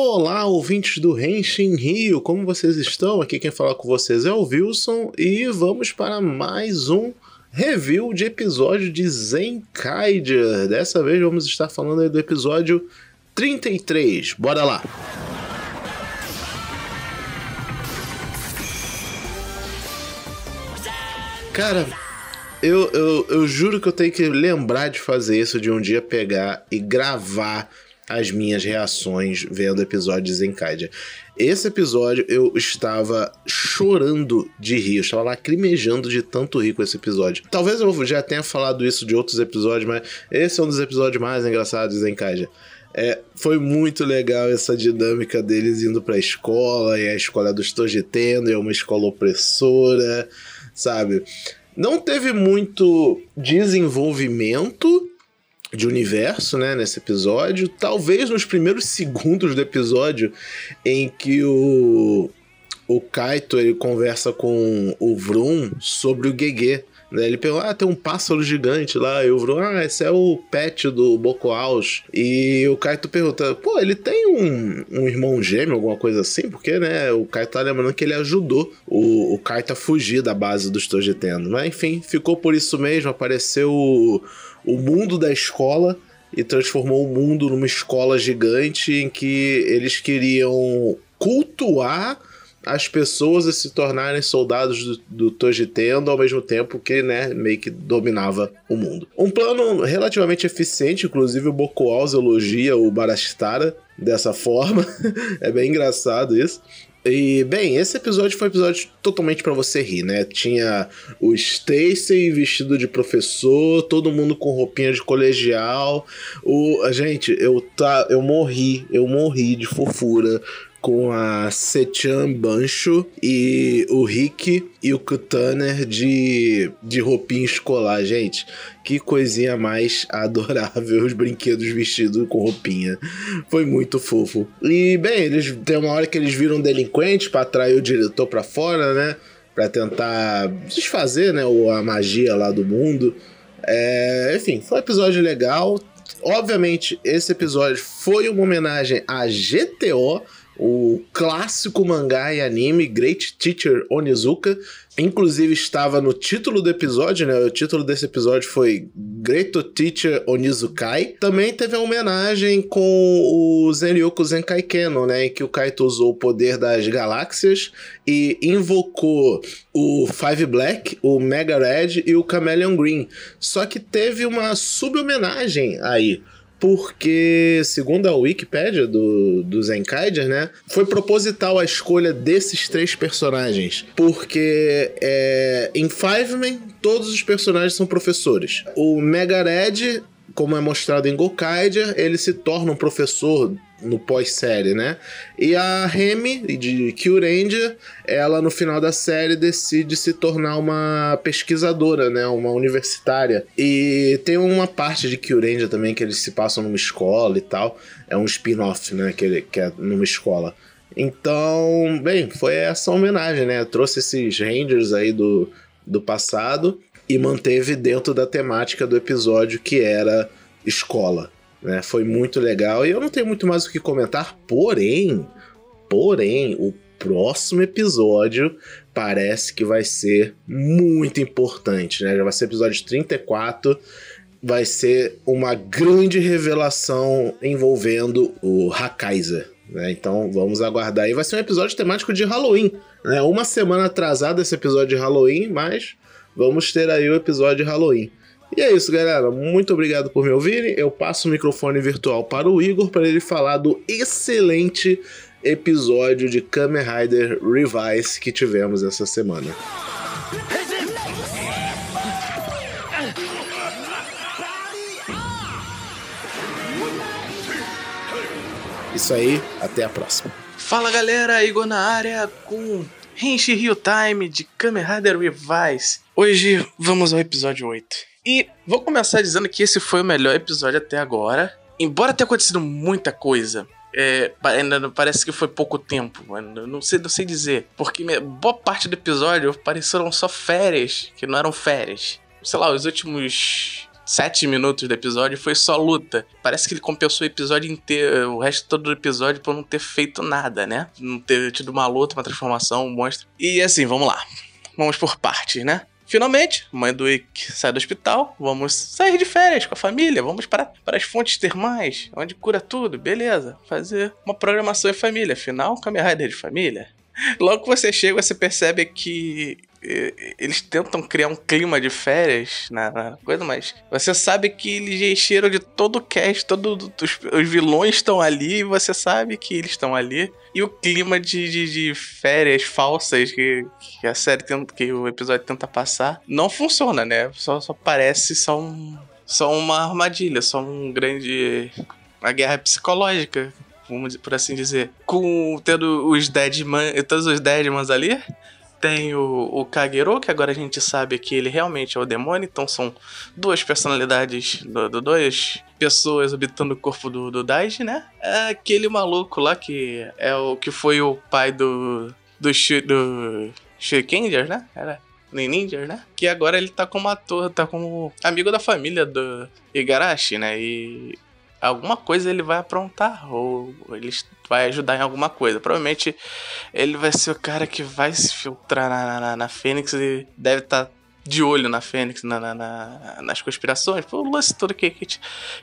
Olá, ouvintes do Renshin Rio, como vocês estão? Aqui quem fala com vocês é o Wilson e vamos para mais um review de episódio de Zenkaiger. Dessa vez vamos estar falando do episódio 33. Bora lá! Cara, eu, eu, eu juro que eu tenho que lembrar de fazer isso de um dia pegar e gravar as minhas reações vendo episódios em Kaidia. Esse episódio eu estava chorando de rir, eu estava lacrimejando de tanto rir com esse episódio. Talvez eu já tenha falado isso de outros episódios, mas esse é um dos episódios mais engraçados em Kaidia. É, foi muito legal essa dinâmica deles indo para a escola, e a escola é dos Tojitendo, é uma escola opressora, sabe? Não teve muito desenvolvimento de universo, né, nesse episódio. Talvez nos primeiros segundos do episódio em que o o Kaito ele conversa com o Vroom sobre o Gegê. Né? Ele pergunta, ah, tem um pássaro gigante lá. E o Vroom, ah, esse é o pet do Bokoaus. E o Kaito pergunta, pô, ele tem um, um irmão gêmeo, alguma coisa assim? Porque, né, o Kaito tá lembrando que ele ajudou o, o Kaito a fugir da base dos Tojitendo. Mas, enfim, ficou por isso mesmo. Apareceu o o mundo da escola e transformou o mundo numa escola gigante em que eles queriam cultuar as pessoas se tornarem soldados do, do Tojitendo ao mesmo tempo que, né, meio que dominava o mundo. Um plano relativamente eficiente, inclusive o Bokuaus elogia o Barastara dessa forma. é bem engraçado isso. E, bem, esse episódio foi um episódio totalmente para você rir, né? Tinha o Stacy vestido de professor, todo mundo com roupinha de colegial. O, gente, eu, tá, eu morri, eu morri de fofura com a Sechan Bancho e o Rick e o Kutaner de, de roupinha escolar, gente. Que coisinha mais adorável, os brinquedos vestidos com roupinha. Foi muito fofo. E, bem, eles tem uma hora que eles viram delinquentes para atrair o diretor para fora, né? Para tentar desfazer, né, a magia lá do mundo. É, enfim, foi um episódio legal. Obviamente, esse episódio foi uma homenagem a GTO, o clássico mangá e anime Great Teacher Onizuka. Inclusive estava no título do episódio, né? O título desse episódio foi Great Teacher Onizukai. Também teve a homenagem com o Zenryoku Zenkai Kenon, né? Em que o Kaito usou o poder das galáxias e invocou o Five Black, o Mega Red e o Chameleon Green. Só que teve uma sub-homenagem aí porque, segundo a Wikipedia do, do Zenkaiger, né, foi proposital a escolha desses três personagens, porque é, em Fiveman todos os personagens são professores. O Mega Red como é mostrado em Gokaiger, ele se torna um professor no pós-série, né? E a Remy, de Kyuranger, ela no final da série decide se tornar uma pesquisadora, né? Uma universitária. E tem uma parte de Kyuranger também que eles se passam numa escola e tal. É um spin-off, né? Que, que é numa escola. Então, bem, foi essa homenagem, né? trouxe esses Rangers aí do, do passado e manteve dentro da temática do episódio que era escola. Né? Foi muito legal e eu não tenho muito mais o que comentar, porém, porém, o próximo episódio parece que vai ser muito importante, né? Já vai ser episódio 34, vai ser uma grande revelação envolvendo o Hakaiser. Né? Então vamos aguardar aí. Vai ser um episódio temático de Halloween. Né? Uma semana atrasado esse episódio de Halloween, mas vamos ter aí o episódio de Halloween. E é isso, galera. Muito obrigado por me ouvirem. Eu passo o microfone virtual para o Igor para ele falar do excelente episódio de Kamen Rider Revise que tivemos essa semana. Isso aí, até a próxima. Fala galera, Igor na área com Henshi Rio Time de Kamen Rider Revise. Hoje vamos ao episódio 8. E vou começar dizendo que esse foi o melhor episódio até agora. Embora tenha acontecido muita coisa, é, ainda parece que foi pouco tempo, não sei, não sei dizer. Porque boa parte do episódio pareceram só férias, que não eram férias. Sei lá, os últimos sete minutos do episódio foi só luta. Parece que ele compensou o episódio inteiro, o resto todo do episódio por não ter feito nada, né? Não ter tido uma luta, uma transformação, um monstro. E assim, vamos lá. Vamos por partes, né? Finalmente, mãe do Ick sai do hospital, vamos sair de férias com a família, vamos para, para as fontes termais, onde cura tudo, beleza. Fazer uma programação em família, afinal, Kamen Rider de família. Logo que você chega, você percebe que eles tentam criar um clima de férias na, coisa, mas você sabe que eles encheram de todo o cast, todos os, os, vilões estão ali, e você sabe que eles estão ali. E o clima de, de, de férias falsas que, que, a série tenta, que o episódio tenta passar não funciona, né? Só, só parece só, um, só uma armadilha, só um grande. uma guerra psicológica vamos por assim dizer, com tendo os Deadman, todos os Deadmans ali, tem o, o Kagero, que agora a gente sabe que ele realmente é o demônio, então são duas personalidades, do, do duas pessoas habitando o corpo do, do Daiji, né? É aquele maluco lá que é o que foi o pai do. do, do Shurikengers, né? Era Ninja, né? Que agora ele tá como ator, tá como amigo da família do Igarashi, né? E alguma coisa ele vai aprontar, ou ele vai ajudar em alguma coisa. Provavelmente ele vai ser o cara que vai se filtrar na, na, na Fênix e deve estar tá de olho na Fênix, na, na, na, nas conspirações. O lance todo que, que,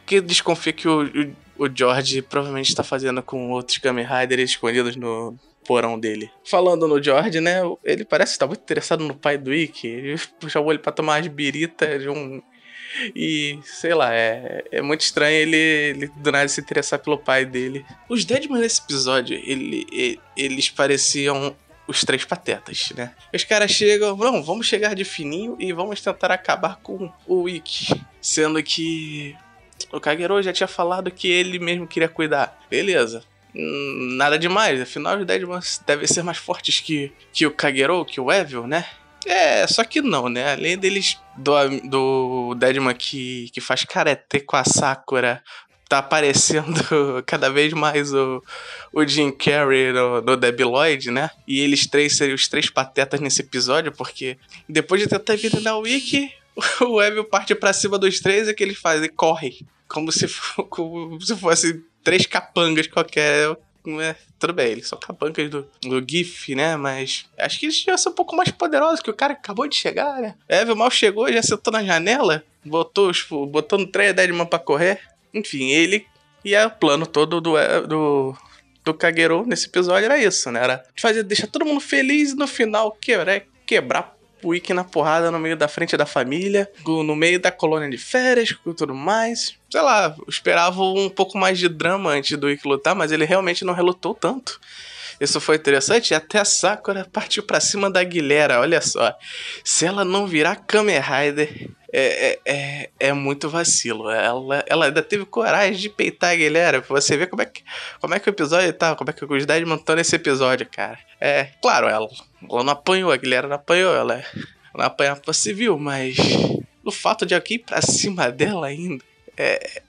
que desconfia que o, o, o George provavelmente está fazendo com outros Kamen Riders escondidos no porão dele. Falando no George, né? Ele parece estar muito interessado no pai do Ikki. Ele chamou ele para tomar as biritas de um e, sei lá, é, é muito estranho ele, ele do nada se interessar pelo pai dele. Os Deadman nesse episódio, ele, ele, eles pareciam os três patetas, né? Os caras chegam, não, vamos chegar de fininho e vamos tentar acabar com o Wiki. Sendo que o Kagero já tinha falado que ele mesmo queria cuidar. Beleza. Hum, nada demais, afinal os Deadman devem ser mais fortes que, que o Kagero, que o Evil, né? É, só que não, né? Além deles do, do Deadman que, que faz karate com a Sakura, tá aparecendo cada vez mais o, o Jim Carrey no, no Debbie Lloyd, né? E eles três seriam os três patetas nesse episódio, porque depois de tentar vir na Wiki, o Evil parte pra cima dos três e que eles fazem? Corre. Como se, como se fosse três capangas qualquer é, tudo bem, eles são capancas do, do GIF, né? Mas acho que eles deviam ser um pouco mais poderosos, que o cara acabou de chegar, né? Evil mal chegou, já sentou na janela, botou, tipo, botou no trem Deadman pra correr. Enfim, ele. E é o plano todo do, do, do Kagero nesse episódio era isso, né? Era fazer, deixar todo mundo feliz e no final quebrar, quebrar o Ikki na porrada no meio da frente da família, no meio da colônia de férias e tudo mais. Sei lá, esperava um pouco mais de drama antes do Ikki lutar, mas ele realmente não relutou tanto. Isso foi interessante. E até a Sakura partiu para cima da Guilherme. Olha só. Se ela não virar Kamen Rider, é, é, é, é, muito vacilo. Ela, ela ainda teve coragem de peitar a Guilherme. Você ver como é que, como é que o episódio tá, como é que a curiosidade montou nesse episódio, cara. É, claro, ela, ela não apanhou, a Guilherme não apanhou, ela, ela não apanhava pra civil, mas o fato de aqui ir pra cima dela ainda é,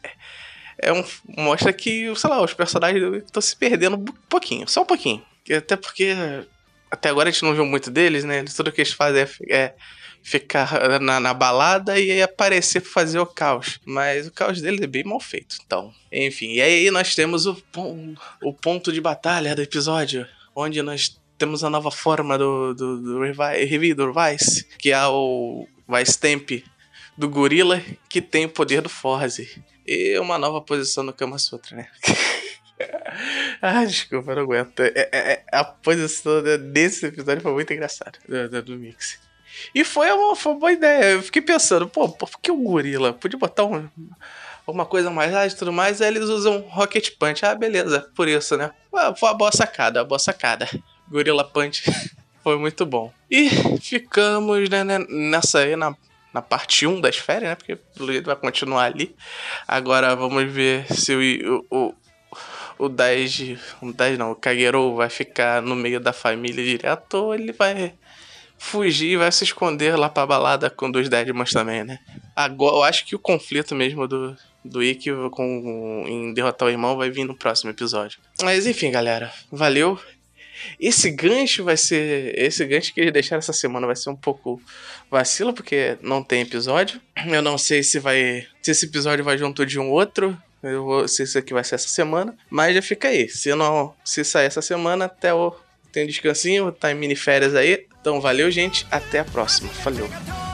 é um, mostra que, sei lá, os personagens estão se perdendo um pouquinho, só um pouquinho. Até porque até agora a gente não viu muito deles, né? Tudo que eles fazem é, é ficar na, na, balada e aí aparecer pra fazer o caos. Mas o caos deles é bem mal feito. Então, enfim. E aí nós temos o, o ponto de batalha do episódio, onde nós temos a nova forma do, do, do Revi, do Vice, que é o Vice Temp do gorila que tem o poder do Forze. E uma nova posição no Kama Sutra, né? ah, desculpa, não aguento. É, é, é, a posição desse episódio foi muito engraçada do, do, Mix. E foi uma, foi uma boa ideia. Eu fiquei pensando, pô, por que o gorila? Podia botar um, uma coisa mais ágil e tudo mais. Aí eles usam Rocket Punch. Ah, beleza, por isso, né? Foi uma boa sacada, uma boa sacada. Gorila Punch foi muito bom. E ficamos né, né nessa aí, na na parte 1 das férias, né? Porque o Luiz vai continuar ali. Agora vamos ver se o, o, o 10, o 10 não, o Kagero vai ficar no meio da família direto ou ele vai fugir e vai se esconder lá pra balada com dois Deadmans também, né? Agora, eu acho que o conflito mesmo do, do Ikki com, em derrotar o irmão vai vir no próximo episódio. Mas enfim, galera, valeu. Esse gancho vai ser. Esse gancho que eles deixaram essa semana vai ser um pouco vacilo, porque não tem episódio. Eu não sei se vai. Se esse episódio vai junto de um outro. Eu vou, se isso aqui vai ser essa semana. Mas já fica aí. Se não. Se sair essa semana, até o. Tem um descansinho, tá em mini férias aí. Então valeu, gente. Até a próxima. Valeu.